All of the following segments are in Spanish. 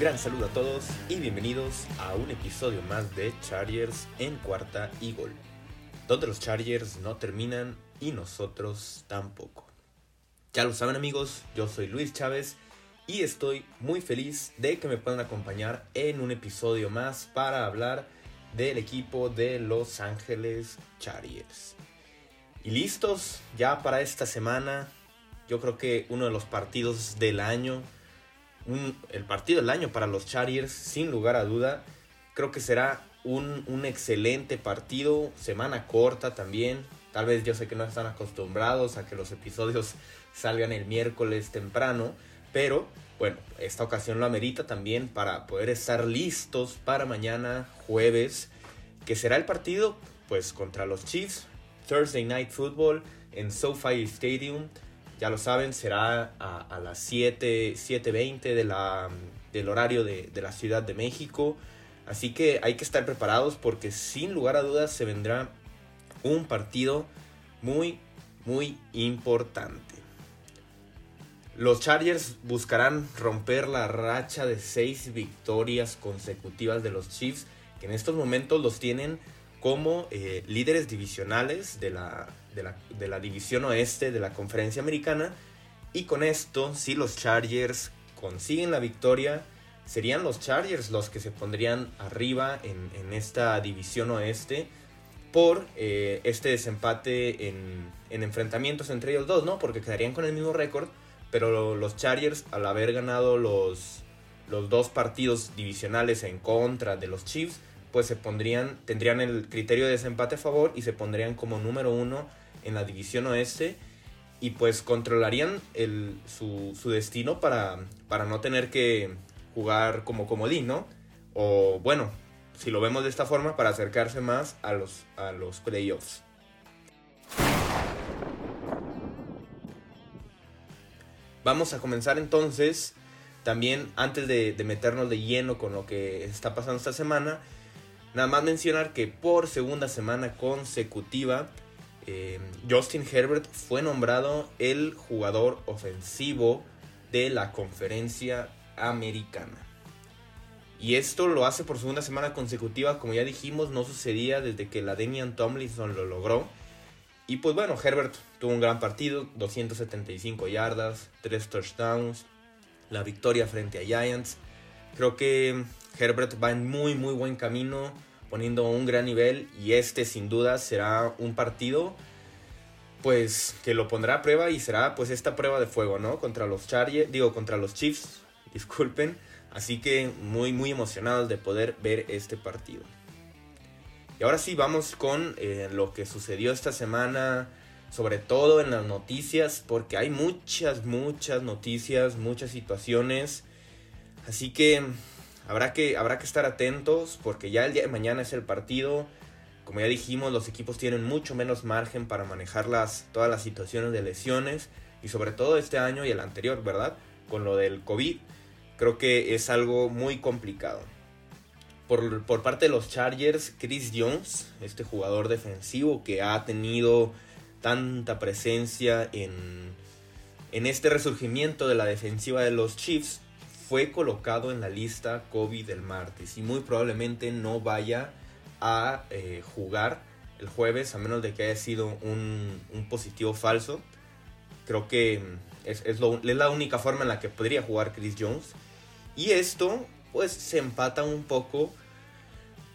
gran saludo a todos y bienvenidos a un episodio más de Chargers en cuarta y gol, donde los Chargers no terminan y nosotros tampoco. Ya lo saben amigos, yo soy Luis Chávez y estoy muy feliz de que me puedan acompañar en un episodio más para hablar del equipo de Los Ángeles Chargers. Y listos ya para esta semana, yo creo que uno de los partidos del año, el partido del año para los Chargers, sin lugar a duda, creo que será un, un excelente partido, semana corta también, tal vez yo sé que no están acostumbrados a que los episodios salgan el miércoles temprano, pero bueno, esta ocasión lo amerita también para poder estar listos para mañana jueves, que será el partido pues contra los Chiefs, Thursday Night Football en SoFi Stadium. Ya lo saben, será a, las 7, 7.20 de del horario de, de la Ciudad de México. Así que hay que estar preparados porque sin lugar a dudas se vendrá un partido muy, muy importante. Los Chargers buscarán romper la racha de seis victorias consecutivas de los Chiefs, que en estos momentos los tienen como eh, líderes divisionales de la, de, la, división oeste de la conferencia americana. Y con esto, si los Chargers consiguen la victoria, serían los Chargers los que se pondrían arriba en, esta división oeste por eh, este desempate en, en, enfrentamientos entre ellos dos, ¿no? Porque quedarían con el mismo récord, pero los Chargers, al haber ganado los, los dos partidos divisionales en contra de los Chiefs, pues se pondrían, tendrían el criterio de desempate a favor y se pondrían como número uno en la división oeste y pues controlarían el, su, su, destino para, para no tener que jugar como comodín, ¿no? O bueno, si lo vemos de esta forma, para acercarse más a los, a los playoffs. Vamos a comenzar entonces, también antes de, meternos de lleno con lo que está pasando esta semana, nada más mencionar que por segunda semana consecutiva, eh, Justin Herbert fue nombrado el jugador ofensivo de la conferencia americana. Y esto lo hace por segunda semana consecutiva, como ya dijimos, no sucedía desde que la Demian Tomlinson lo logró. Y pues bueno, Herbert tuvo un gran partido, 275 yardas, 3 touchdowns, la victoria frente a Giants. Creo que Herbert va en muy muy buen camino, poniendo un gran nivel y este sin duda será un partido pues que lo pondrá a prueba y será pues esta prueba de fuego, ¿no? Contra los Chargers, digo, contra los Chiefs, disculpen. Así que muy muy emocionados de poder ver este partido. Y ahora sí, vamos con eh, lo que sucedió esta semana, sobre todo en las noticias, porque hay muchas, muchas noticias, muchas situaciones. Así que habrá que, habrá que estar atentos, porque ya el día de mañana es el partido. Como ya dijimos, los equipos tienen mucho menos margen para manejar las, todas las situaciones de lesiones, y sobre todo este año y el anterior, ¿verdad? Con lo del COVID, creo que es algo muy complicado por, parte de los Chargers, Chris Jones, este jugador defensivo que ha tenido tanta presencia en, en este resurgimiento de la defensiva de los Chiefs, fue colocado en la lista COVID del martes y muy probablemente no vaya a eh, jugar el jueves a menos de que haya sido un, positivo falso. Creo que es, es, es, la única forma en la que podría jugar Chris Jones. Y esto pues se empata un poco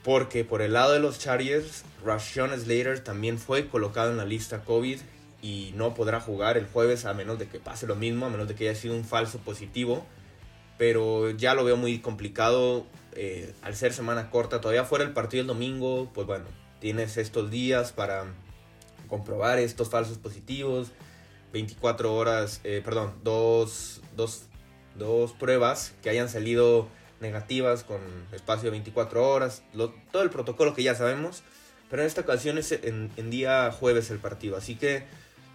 porque por el lado de los Chargers, Rashawn Slater también fue colocado en la lista COVID y no podrá jugar el jueves a menos de que pase lo mismo, a menos de que haya sido un falso positivo. Pero ya lo veo muy complicado eh, al ser semana corta. Todavía fuera el partido el domingo, pues bueno, tienes estos días para comprobar estos falsos positivos. 24 horas, eh, perdón, dos, dos, dos pruebas que hayan salido negativas con espacio de 24 horas, todo el protocolo que ya sabemos. Pero en esta ocasión es en, día jueves el partido. Así que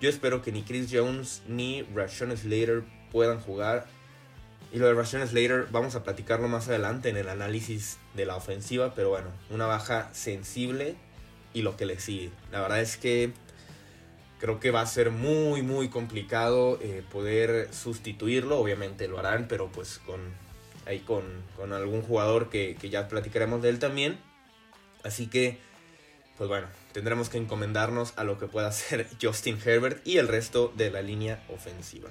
yo espero que ni Chris Jones ni Rashawn Slater puedan jugar. Y lo de Rashawn Slater vamos a platicarlo más adelante en el análisis de la ofensiva. Pero bueno, una baja sensible y lo que le sigue. La verdad es que creo que va a ser muy muy complicado eh, poder sustituirlo. Obviamente lo harán, pero pues con ahí con, algún jugador que, que, ya platicaremos de él también. Así que, pues bueno, tendremos que encomendarnos a lo que pueda hacer Justin Herbert y el resto de la línea ofensiva.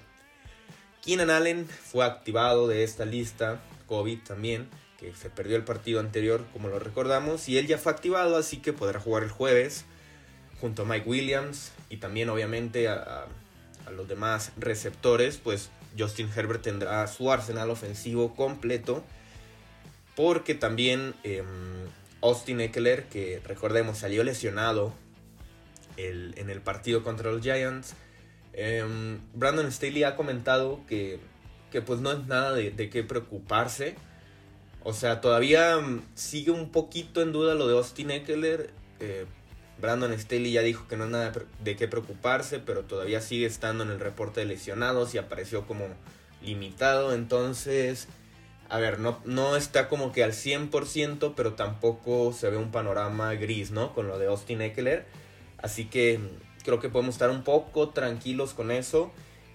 Keenan Allen fue activado de esta lista, COVID también, que se perdió el partido anterior, como lo recordamos, y él ya fue activado, así que podrá jugar el jueves junto a Mike Williams y también obviamente a, los demás receptores, pues Justin Herbert tendrá su arsenal ofensivo completo, porque también em, Austin Eckler, que recordemos salió lesionado en el partido contra los Giants, em, Brandon Staley ha comentado que, que, pues no es nada de, qué preocuparse, o sea, todavía mm, sigue un poquito en duda lo de Austin Eckler. Eh, Brandon Staley ya dijo que no es nada de qué preocuparse, pero todavía sigue estando en el reporte de lesionados y apareció como limitado. Entonces, a ver, no, no está como que al 100%, pero tampoco se ve un panorama gris, ¿no? Con lo de Austin Eckler. Así que mm, creo que podemos estar un poco tranquilos con eso.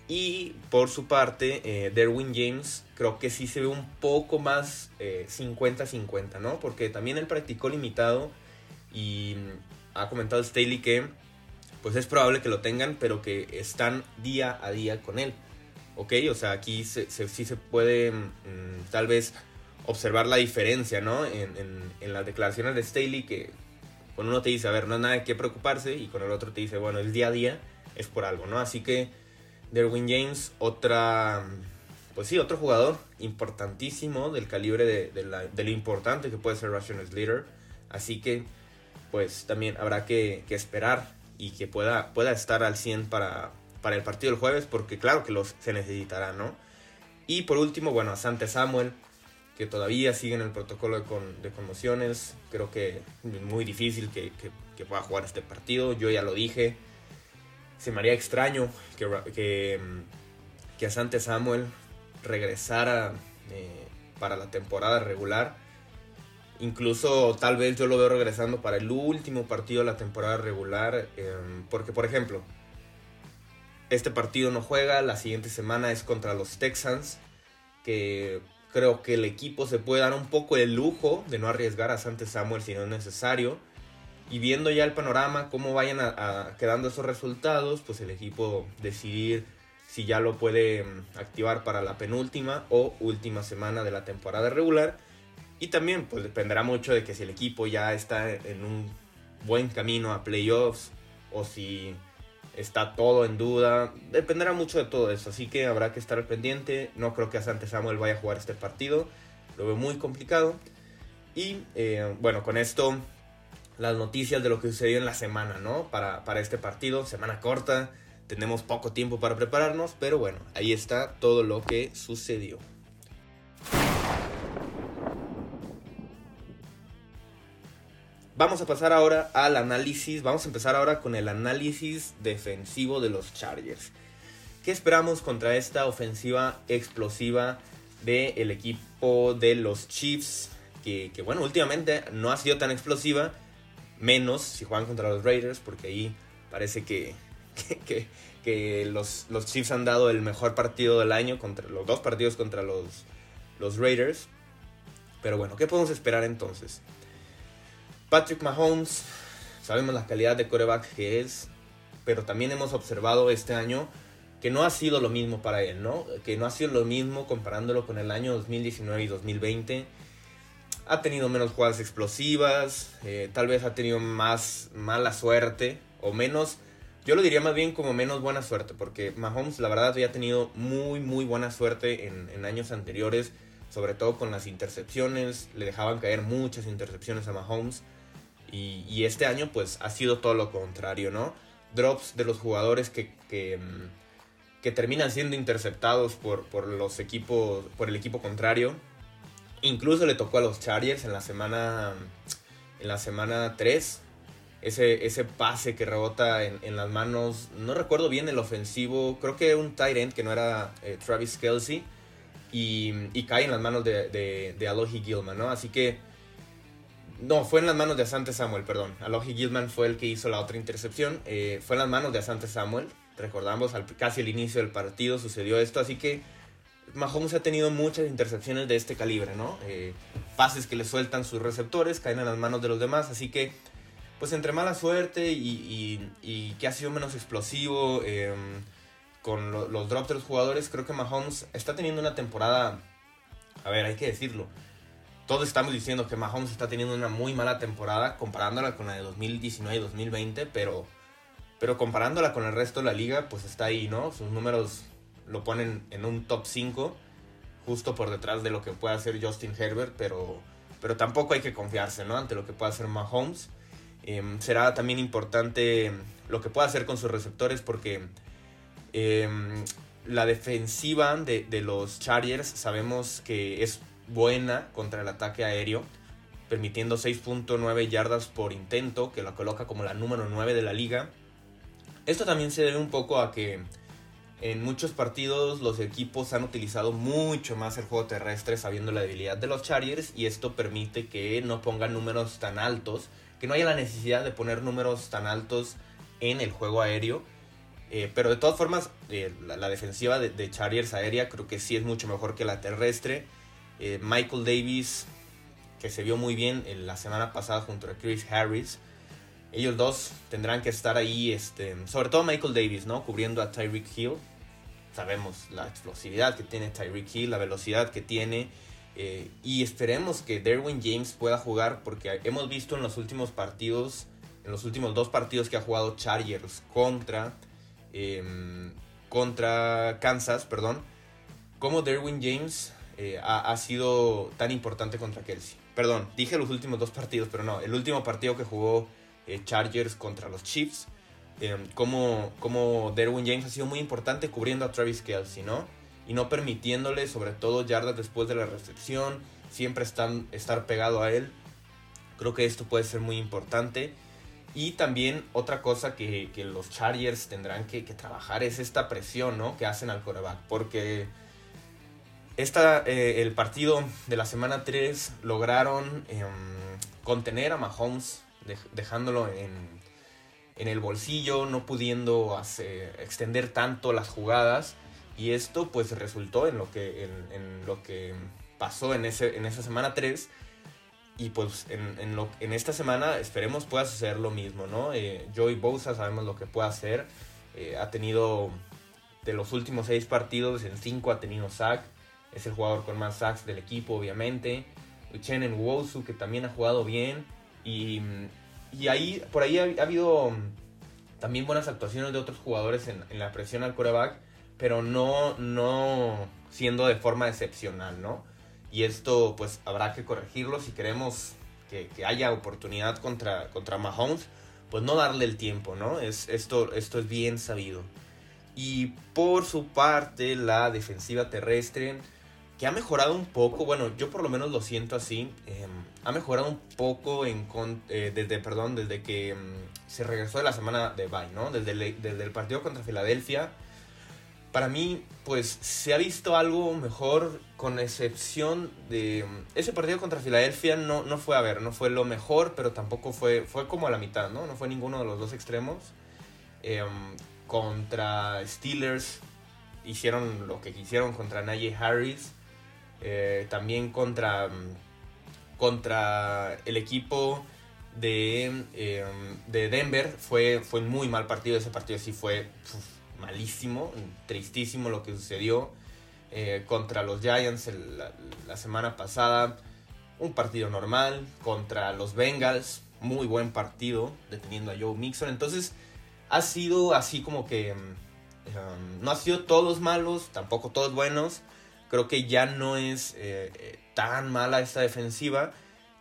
Y por su parte, eh, Derwin James creo que sí se ve un poco más 50-50, eh, ¿no? Porque también él practicó limitado y mm, ha comentado Staley que pues es probable que lo tengan, pero que están día a día con él. ¿Ok? O sea, aquí sí se puede mm, tal vez observar la diferencia, ¿no? En, en, las declaraciones de Staley que con uno te dice, a ver, no hay nada de qué preocuparse y con el otro te dice, bueno, el día a día es por algo, ¿no? Así que Derwin James, otra, pues sí, otro jugador importantísimo del calibre de, lo importante que puede ser Russian Slater. Así que, pues también habrá que, esperar y que pueda, pueda estar al 100 para, para el partido del jueves, porque claro que los, se necesitará, ¿no? Y por último, bueno, a Samuel, que todavía sigue en el protocolo de, conmociones. Creo que es muy difícil que, pueda jugar este partido. Yo ya lo dije se me haría extraño que, que, que Asante Samuel regresara eh, para la temporada regular. Incluso tal vez yo lo veo regresando para el último partido de la temporada regular. Em, porque, por ejemplo, este partido no juega, la siguiente semana es contra los Texans. Que creo que el equipo se puede dar un poco el lujo de no arriesgar a Sante Samuel si no es necesario y viendo ya el panorama, cómo vayan quedando esos resultados, pues el equipo decidir si ya lo puede mm, activar para la penúltima o última semana de la temporada regular. Y también pues dependerá mucho de que si el equipo ya está en un buen camino a playoffs o si está todo en duda. Dependerá mucho de todo eso, así que habrá que estar pendiente. No creo que Asante Samuel vaya a jugar este partido, lo veo muy complicado. Y eh, bueno, con esto las noticias de lo que sucedió en la semana, ¿no? Para, para este partido, semana corta, tenemos poco tiempo para prepararnos, pero bueno, ahí está todo lo que sucedió. Vamos a pasar ahora al análisis, vamos a empezar ahora con el análisis defensivo de los Chargers. ¿Qué esperamos contra esta ofensiva explosiva del equipo de los Chiefs? Que, que bueno, últimamente no ha sido tan explosiva, menos si juegan contra los Raiders, porque ahí parece que, que, los, los, Chiefs han dado el mejor partido del año, contra los dos partidos contra los, los Raiders. Pero bueno, ¿qué podemos esperar entonces? Patrick Mahomes, sabemos la calidad de coreback que es, pero también hemos observado este año que no ha sido lo mismo para él, ¿no? Que no ha sido lo mismo comparándolo con el año 2019 y 2020 ha tenido menos jugadas explosivas, eh, tal vez ha tenido más mala suerte o menos, yo lo diría más bien como menos buena suerte, porque Mahomes la verdad había tenido muy muy buena suerte en, años anteriores, sobre todo con las intercepciones, le dejaban caer muchas intercepciones a Mahomes y, este año pues ha sido todo lo contrario, ¿no? Drops de los jugadores que, mm, que terminan siendo interceptados por, por los equipos, por el equipo contrario Incluso le tocó a los Chargers en la semana en la semana 3. Ese, ese pase que rebota en, las manos, no recuerdo bien el ofensivo, creo que un tight end que no era eh, Travis Kelsey. Y, cae en las manos de, de, Alohi Gilman, ¿no? Así que. No, fue en las manos de Asante Samuel, perdón. Alohi Gilman fue el que hizo la otra intercepción. Eh, fue en las manos de Asante Samuel. Recordamos, al, casi al inicio del partido sucedió esto. Así que Mahomes ha tenido muchas intercepciones de este calibre, ¿no? Eh, pases que le sueltan sus receptores, caen en las manos de los demás, así que, pues entre mala suerte y, que ha sido menos explosivo em, con los drops de los jugadores, creo que Mahomes está teniendo una temporada, a ver, hay que decirlo, todos estamos diciendo que Mahomes está teniendo una muy mala temporada comparándola con la de 2019 y 2020, pero, pero comparándola con el resto de la liga, pues está ahí, ¿no? Sus números lo ponen en un top 5, justo por detrás de lo que puede hacer Justin Herbert, pero, pero tampoco hay que confiarse, ¿no? Ante lo que puede hacer Mahomes. Em, será también importante lo que pueda hacer con sus receptores porque em, la defensiva de, de los Chargers sabemos que es buena contra el ataque aéreo, permitiendo 6.9 yardas por intento, que la coloca como la número 9 de la liga. Esto también se debe un poco a que en muchos partidos los equipos han utilizado mucho más el juego terrestre sabiendo la debilidad de los Chargers y esto permite que no pongan números tan altos, que no haya la necesidad de poner números tan altos en el juego aéreo. Eh, pero de todas formas, eh, la, defensiva de, de Chargers aérea creo que sí es mucho mejor que la terrestre. Eh, Michael Davis, que se vio muy bien la semana pasada junto a Chris Harris. Ellos dos tendrán que estar ahí, este, sobre todo Michael Davis, ¿no? Cubriendo a Tyreek Hill. Sabemos la explosividad que tiene Tyreek Hill, la velocidad que tiene. Eh, y esperemos que Derwin James pueda jugar porque hemos visto en los últimos partidos, en los últimos dos partidos que ha jugado Chargers contra, em, contra Kansas, perdón, Derwin James eh, ha, sido tan importante contra Kelsey. Perdón, dije los últimos dos partidos, pero no, el último partido que jugó eh, Chargers contra los Chiefs, eh, como, como Derwin James ha sido muy importante cubriendo a Travis Kelsey, ¿no? Y no permitiéndole, sobre todo, yardas después de la recepción, siempre están, estar pegado a él. Creo que esto puede ser muy importante. Y también otra cosa que, que los Chargers tendrán que, que, trabajar es esta presión, ¿no? Que hacen al coreback. Porque esta, eh, el partido de la semana 3 lograron em, contener a Mahomes, dejándolo en, en, el bolsillo, no pudiendo extender tanto las jugadas. Y esto pues resultó en lo que, en, lo que pasó en, ese, en esa semana 3. Y pues en, lo, en esta semana esperemos pueda suceder lo mismo, ¿no? Eh, Joey Bosa sabemos lo que puede hacer. Eh, ha tenido de los últimos 6 partidos, en 5 ha tenido sack es el jugador con más sacks del equipo, obviamente. Uchenen Wosu, que también ha jugado bien. Y, y ahí, por ahí ha, habido también buenas actuaciones de otros jugadores en, la presión al coreback, pero no, no siendo de forma excepcional, ¿no? Y esto, pues, habrá que corregirlo si queremos que, haya oportunidad contra, contra Mahomes, pues no darle el tiempo, ¿no? Es, esto, esto es bien sabido. Y por su parte, la defensiva terrestre que ha mejorado un poco, bueno, yo por lo menos lo siento así, em, ha mejorado un poco eh, desde, perdón, desde que em, se regresó de la semana de bye, ¿no? Desde el, desde el partido contra Filadelfia. Para mí, pues se ha visto algo mejor, con excepción de em, ese partido contra Filadelfia. No, no fue, a ver, no fue lo mejor, pero tampoco fue, fue como a la mitad, ¿no? No fue ninguno de los dos extremos. contra Steelers hicieron lo que quisieron contra Najee Harris. Eh, también contra, contra el equipo de, em, de Denver fue, fue muy mal partido. Ese partido sí fue malísimo, tristísimo lo que sucedió. Eh, contra los Giants la, semana pasada, un partido normal. Contra los Bengals, muy buen partido, deteniendo a Joe Mixon. Entonces, ha sido así como que. Em, em, no ha sido todos malos, tampoco todos buenos creo que ya no es eh, eh, tan mala esta defensiva.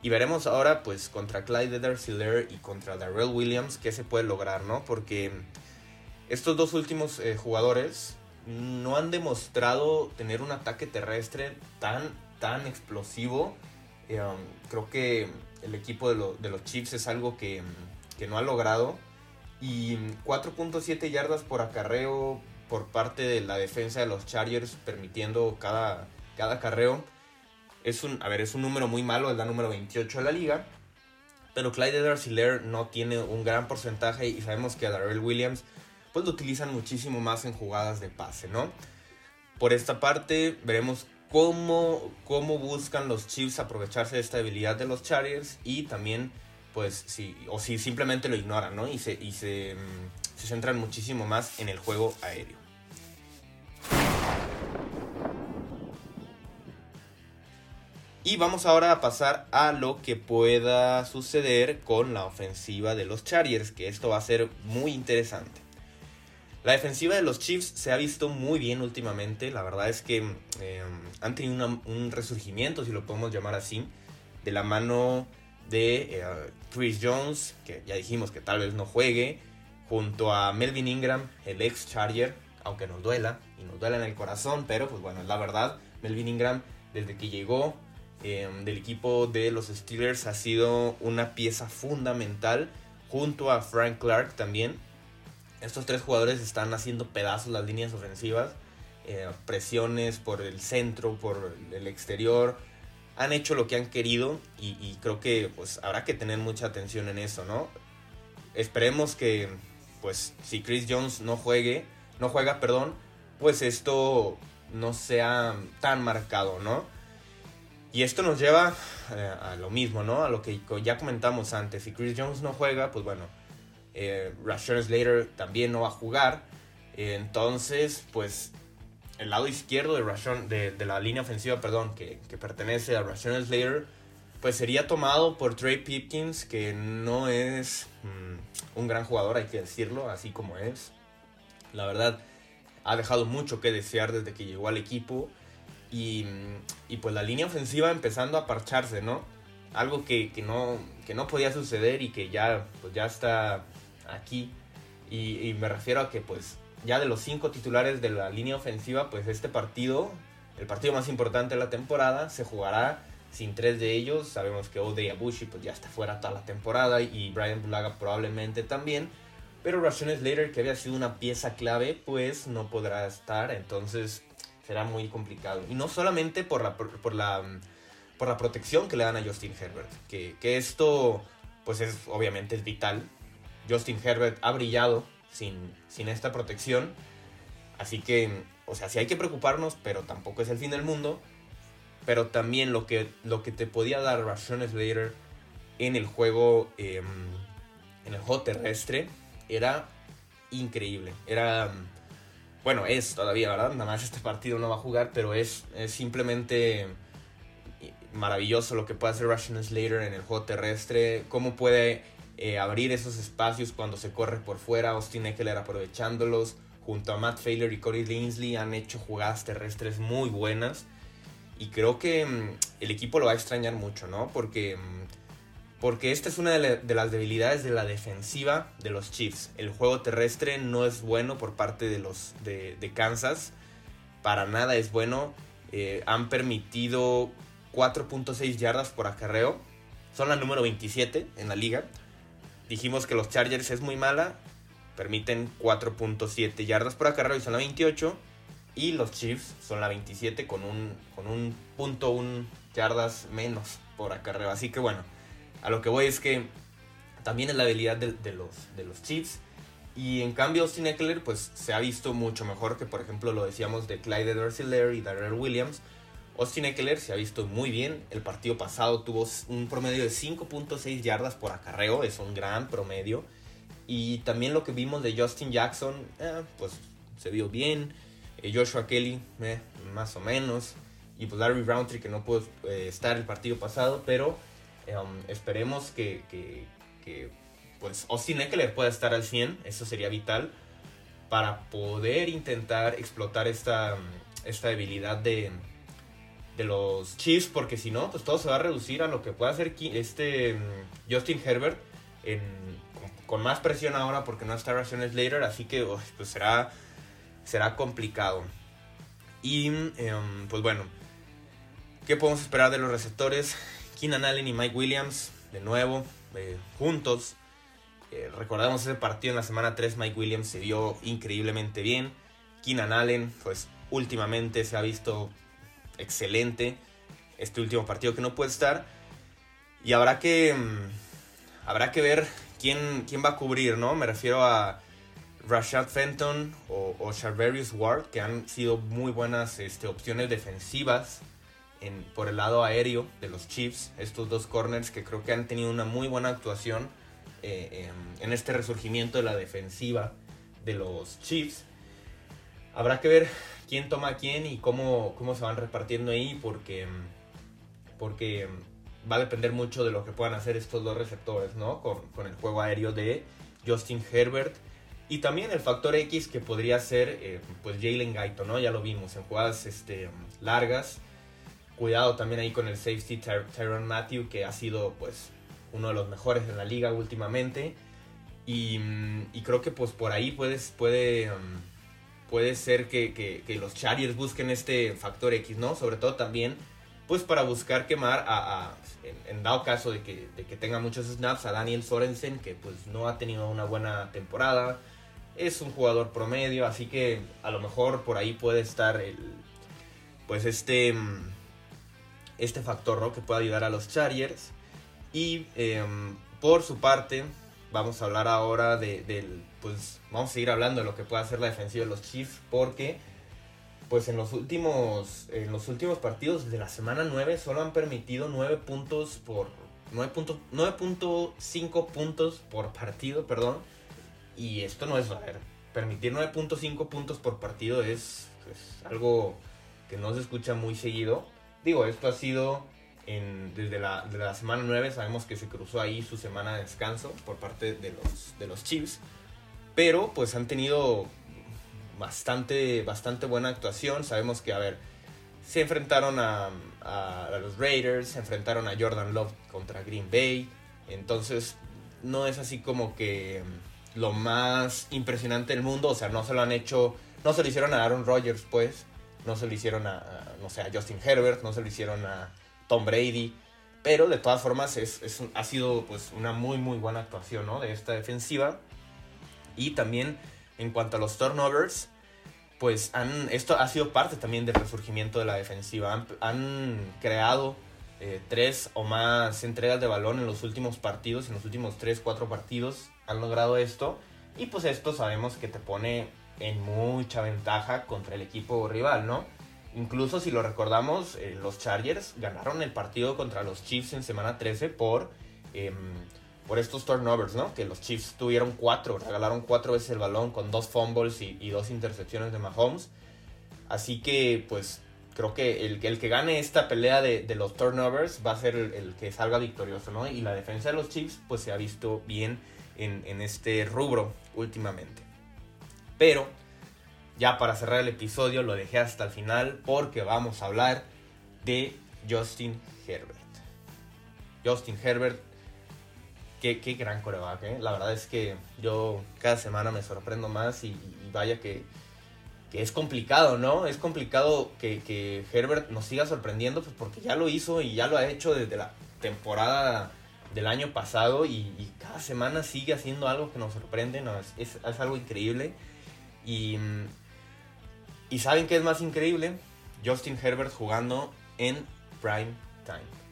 Y veremos ahora, pues, contra Clyde Edersiller y contra Darrell Williams, qué se puede lograr, ¿no? Porque estos dos últimos eh, jugadores no han demostrado tener un ataque terrestre tan, tan explosivo. Um, creo que el equipo de, de, los Chiefs es algo que, que no ha logrado. Y 4.7 yardas por acarreo por parte de la defensa de los Chargers permitiendo cada, cada carreo. Es un, a ver, es un número muy malo, es la número 28 de la liga. Pero Clyde Edwards no tiene un gran porcentaje y sabemos que a Darrell Williams pues lo utilizan muchísimo más en jugadas de pase, ¿no? por esta parte veremos cómo, cómo buscan los Chiefs aprovecharse de esta debilidad de los Chargers y también pues si o si simplemente lo ignoran, ¿no? Y se, y se, mm, se centran muchísimo más en el juego aéreo. Y vamos ahora a pasar a lo que pueda suceder con la ofensiva de los Chargers, que esto va a ser muy interesante. La defensiva de los Chiefs se ha visto muy bien últimamente. La verdad es que eh, han tenido un resurgimiento, si lo podemos llamar así, de la mano de eh, Chris Jones, que ya dijimos que tal vez no juegue, junto a Melvin Ingram, el ex Charger, aunque nos duela, y nos duela en el corazón, pero pues bueno, es la verdad. Melvin Ingram, desde que llegó eh, del equipo de los Steelers, ha sido una pieza fundamental, junto a Frank Clark también estos tres jugadores están haciendo pedazos las líneas ofensivas. Eh, presiones por el centro, por el exterior. Han hecho lo que han querido y, creo que pues habrá que tener mucha atención en eso, ¿no? Esperemos que pues si Chris Jones no juegue, no juega, perdón, pues esto no sea tan marcado, ¿no? Y esto nos lleva eh, a lo mismo, ¿no? A lo que ya comentamos antes. Si Chris Jones no juega, pues bueno, eh, Slater también no va a jugar. entonces, pues el lado izquierdo de, de, la línea ofensiva, perdón, que, pertenece a Rashawn Slater, pues sería tomado por Trey Pipkins, que no es mm, un gran jugador, hay que decirlo, así como es. La verdad, ha dejado mucho que desear desde que llegó al equipo. Y, y pues la línea ofensiva empezando a parcharse, ¿no? Algo que, que, no, que no podía suceder y que ya, pues ya está aquí. Y, me refiero a que pues ya de los cinco titulares de la línea ofensiva, pues este partido, el partido más importante de la temporada, se jugará sin tres de ellos. Sabemos que Ode Abushi pues ya está fuera toda la temporada y Brian Bulaga probablemente también. Pero Rashawn Slater, que había sido una pieza clave, pues no podrá estar. Entonces será muy complicado. Y no solamente por la, por, la, por la protección que le dan a Justin Herbert. Que, que esto pues es obviamente es vital Justin Herbert ha brillado sin, sin esta protección. Así que, o sea, sí hay que preocuparnos, pero tampoco es el fin del mundo. Pero también lo que, lo que te podía dar Rashawn Slater en el juego, em, en el juego terrestre, era increíble. Era, bueno, es todavía, ¿verdad? Nada más este partido no va a jugar, pero es, es simplemente maravilloso lo que puede hacer Rashawn Slater en el juego terrestre. Cómo puede eh, abrir esos espacios cuando se corre por fuera. Austin Eckler aprovechándolos. Junto a Matt Failer y Corey Linsley han hecho jugadas terrestres muy buenas. Y creo que mm, el equipo lo va a extrañar mucho, ¿no? Porque, mm, porque esta es una de, las debilidades de la defensiva de los Chiefs. El juego terrestre no es bueno por parte de los de, Kansas. Para nada es bueno. Eh, han permitido 4.6 yardas por acarreo. Son la número 27 en la liga. Dijimos que los Chargers es muy mala. Permiten 4.7 yardas por acarreo y son la 28. Y los Chiefs son la 27 con un, con un punto un yardas menos por acarreo. Así que bueno, a lo que voy es que también es la habilidad de, los, de los Chiefs. Y en cambio Austin Eckler pues se ha visto mucho mejor que por ejemplo lo decíamos de Clyde Dorsey y Darrell Williams Austin Eckler se ha visto muy bien. El partido pasado tuvo un promedio de 5.6 yardas por acarreo, es un gran promedio. Y también lo que vimos de Justin Jackson, eh, pues se vio bien. Eh, Joshua Kelly, eh, más o menos. Y pues Larry Roundtree, que no pudo estar el partido pasado, pero um, esperemos que, que, pues Austin Eckler pueda estar al 100, eso sería vital para poder intentar explotar esta, esta debilidad de, de los Chiefs, porque si no, pues todo se va a reducir a lo que pueda hacer este mm, Justin Herbert con, más presión ahora porque no está Ration Slater, así que pues será, será complicado. Y em, pues bueno, ¿qué podemos esperar de los receptores? Keenan Allen y Mike Williams, de nuevo, eh, juntos. Eh, recordamos ese partido en la semana 3, Mike Williams se vio increíblemente bien. Keenan Allen, pues últimamente se ha visto excelente este último partido que no puede estar. Y habrá que, mm, habrá que ver quién, quién va a cubrir, ¿no? Me refiero a Rashad Fenton o, o Charverius Ward, que han sido muy buenas este, opciones defensivas en, por el lado aéreo de los Chiefs. Estos dos corners que creo que han tenido una muy buena actuación eh, en, en este resurgimiento de la defensiva de los Chiefs. Habrá que ver quién toma a quién y cómo, cómo se van repartiendo ahí, porque, porque va a depender mucho de lo que puedan hacer estos dos receptores, ¿no? Con, con el juego aéreo de Justin Herbert. Y también el factor X que podría ser, eh, pues, Jalen Gaito, ¿no? Ya lo vimos en jugadas este, largas. Cuidado también ahí con el safety Ty Tyron Matthew, que ha sido, pues, uno de los mejores en la liga últimamente. Y, y creo que, pues, por ahí puedes, puede... Um, puede ser que, que, los Chargers busquen este factor X, ¿no? Sobre todo también, pues para buscar quemar a, en, dado caso de que, de que tenga muchos snaps, a Daniel Sorensen, que pues no ha tenido una buena temporada, es un jugador promedio, así que a lo mejor por ahí puede estar el, pues este, este factor, ¿no? Que puede ayudar a los Chargers. Y eh, por su parte, vamos a hablar ahora de, del pues vamos a seguir hablando de lo que puede hacer la defensiva de los Chiefs porque pues en los últimos en los últimos partidos de la semana 9 solo han permitido 9 puntos por 9.5 puntos por partido, perdón. Y esto no es a ver, permitir 9.5 puntos por partido es, es algo que no se escucha muy seguido. Digo, esto ha sido en, desde, la, desde la semana 9 sabemos que se cruzó ahí su semana de descanso por parte de los, de los Chiefs. Pero pues han tenido bastante, bastante buena actuación. Sabemos que, a ver, se enfrentaron a, los Raiders, se enfrentaron a Jordan Love contra Green Bay. Entonces, no es así como que lo más impresionante del mundo. O sea, no se lo han hecho, no se lo hicieron a Aaron Rodgers, pues. No se lo hicieron a, a no sé, a Justin Herbert, no se lo hicieron a Tom Brady. Pero de todas formas es, ha sido pues una muy muy buena actuación de esta defensiva. Y también en cuanto a los turnovers, pues han, esto ha sido parte también del resurgimiento de la defensiva. Han, han creado eh, tres o más entregas de balón en los últimos partidos, en los últimos tres, cuatro partidos han logrado esto. Y pues esto sabemos que te pone en mucha ventaja contra el equipo rival, ¿no? Incluso si lo recordamos, eh, los Chargers ganaron el partido contra los Chiefs en semana 13 por, eh, por estos turnovers, ¿no? Que los Chiefs tuvieron cuatro, regalaron cuatro veces el balón con dos fumbles y, y dos intercepciones de Mahomes. Así que, pues, creo que el, el que gane esta pelea de, de los turnovers va a ser el, el, que salga victorioso, ¿no? Y la defensa de los Chiefs, pues, se ha visto bien en, en este rubro últimamente. Pero ya para cerrar el episodio lo dejé hasta el final porque vamos a hablar de Justin Herbert. Justin Herbert, qué, qué gran coreback, ¿eh? La verdad es que yo cada semana me sorprendo más y, vaya que, que, es complicado, ¿no? Es complicado que, que, Herbert nos siga sorprendiendo pues porque ya lo hizo y ya lo ha hecho desde la temporada del año pasado y, cada semana sigue haciendo algo que nos sorprende, ¿no? Es, es, es algo increíble. Y, y ¿saben qué es más increíble? Justin Herbert jugando en prime time.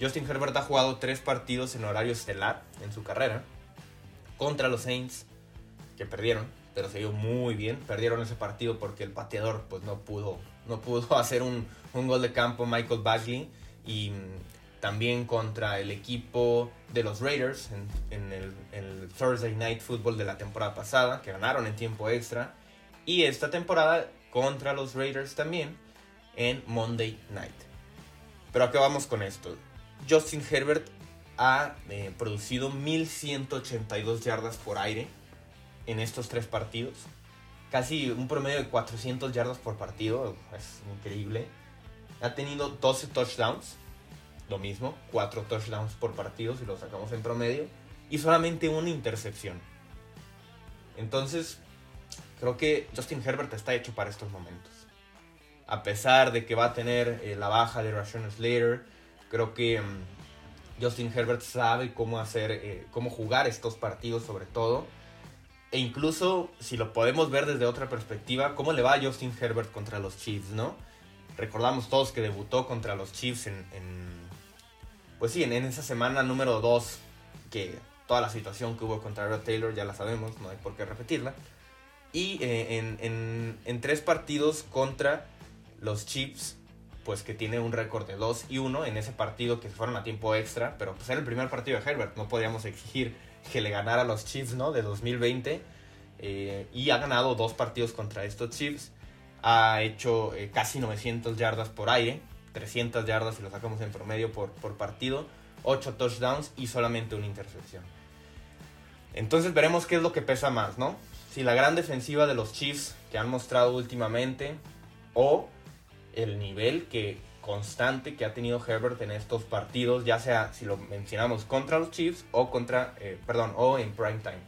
Justin Herbert ha jugado tres partidos en horario estelar en su carrera contra los Saints, que perdieron, pero se dio muy bien. Perdieron ese partido porque el pateador pues, no, pudo, no pudo hacer un, gol de campo, Michael Bagley. Y también contra el equipo de los Raiders en, el, Thursday Night Football de la temporada pasada, que ganaron en tiempo extra. Y esta temporada contra los Raiders también en Monday Night. Pero a qué vamos con esto. Justin Herbert ha eh, producido 1182 yardas por aire en estos tres partidos. Casi un promedio de 400 yardas por partido. Es increíble. Ha tenido 12 touchdowns lo mismo, cuatro touchdowns por partido si lo sacamos en promedio, y solamente una intercepción. Entonces, creo que Justin Herbert está hecho para estos momentos. A pesar de que va a tener eh, la baja de Rashawn Slater, creo que um, Justin Herbert sabe cómo hacer, eh, cómo jugar estos partidos sobre todo. E incluso, si lo podemos ver desde otra perspectiva, cómo le va a Justin Herbert contra los Chiefs, ¿no? Recordamos todos que debutó contra los Chiefs en, en pues sí, en, en, esa semana número 2 que toda la situación que hubo contra Red Taylor, ya la sabemos, no hay por qué repetirla. Y eh, en, tres partidos contra los Chiefs, pues que tiene un récord de 2 y 1 en ese partido que se fueron a tiempo extra, pero pues era el primer partido de Herbert, no podíamos exigir que le ganara a los Chiefs, ¿no? De 2020. Eh, y ha ganado dos partidos contra estos Chiefs. Ha hecho eh, casi 900 yardas por aire, 300 yardas si lo sacamos en promedio por, por partido, 8 touchdowns y solamente una intercepción. Entonces veremos qué es lo que pesa más, ¿no? Si la gran defensiva de los Chiefs que han mostrado últimamente o el nivel que constante que ha tenido Herbert en estos partidos, ya sea si lo mencionamos contra los Chiefs o contra, eh, perdón, o en prime time.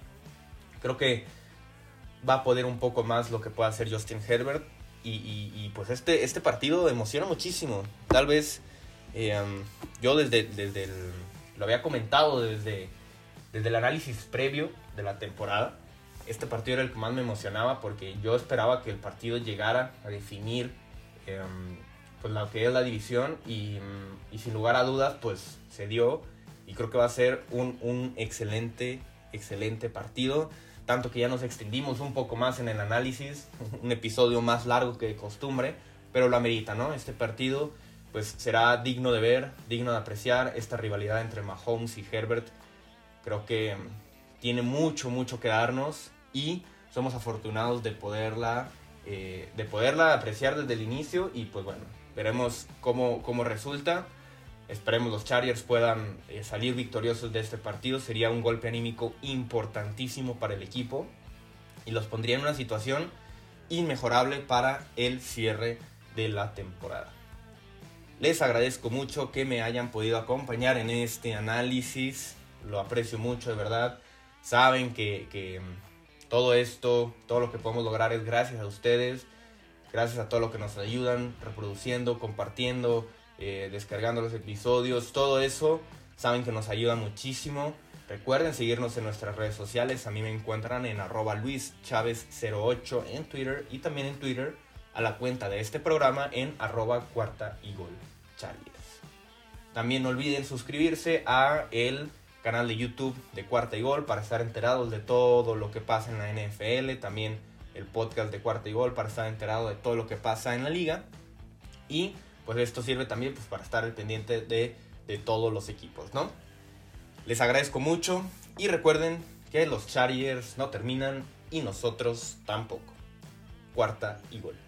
Creo que va a poder un poco más lo que pueda hacer Justin Herbert y, pues este, este partido emociona muchísimo. Tal vez eh, yo desde, desde el, lo había comentado desde, desde el análisis previo de la temporada. Este partido era el que más me emocionaba porque yo esperaba que el partido llegara a definir um, pues lo que es la división y, mm, y, sin lugar a dudas pues se dio y creo que va a ser un, un excelente, excelente partido tanto que ya nos extendimos un poco más en el análisis, un episodio más largo que de costumbre, pero lo amerita, ¿no? Este partido pues será digno de ver, digno de apreciar esta rivalidad entre Mahomes y Herbert. Creo que mm, tiene mucho, mucho que darnos y somos afortunados de poderla, eh, de poderla apreciar desde el inicio y pues bueno, veremos cómo, cómo resulta. Esperemos los Chargers puedan eh, salir victoriosos de este partido. Sería un golpe anímico importantísimo para el equipo y los pondría en una situación inmejorable para el cierre de la temporada. Les agradezco mucho que me hayan podido acompañar en este análisis. Lo aprecio mucho, de verdad. Saben que, que todo esto, todo lo que podemos lograr es gracias a ustedes. Gracias a todo lo que nos ayudan reproduciendo, compartiendo, eh, descargando los episodios, todo eso, saben que nos ayuda muchísimo. Recuerden seguirnos en nuestras redes sociales, a mí me encuentran en arroba luischavez08 en Twitter y también en Twitter a la cuenta de este programa en arroba cuarta y También no olviden suscribirse a el canal de YouTube de Cuarta y Gol para estar enterados de todo lo que pasa en la NFL, también el podcast de Cuarta y Gol para estar enterado de todo lo que pasa en la liga. Y pues esto sirve también pues, para estar al pendiente de, de todos los equipos, ¿no? Les agradezco mucho y recuerden que los Chargers no terminan y nosotros tampoco. Cuarta y gol.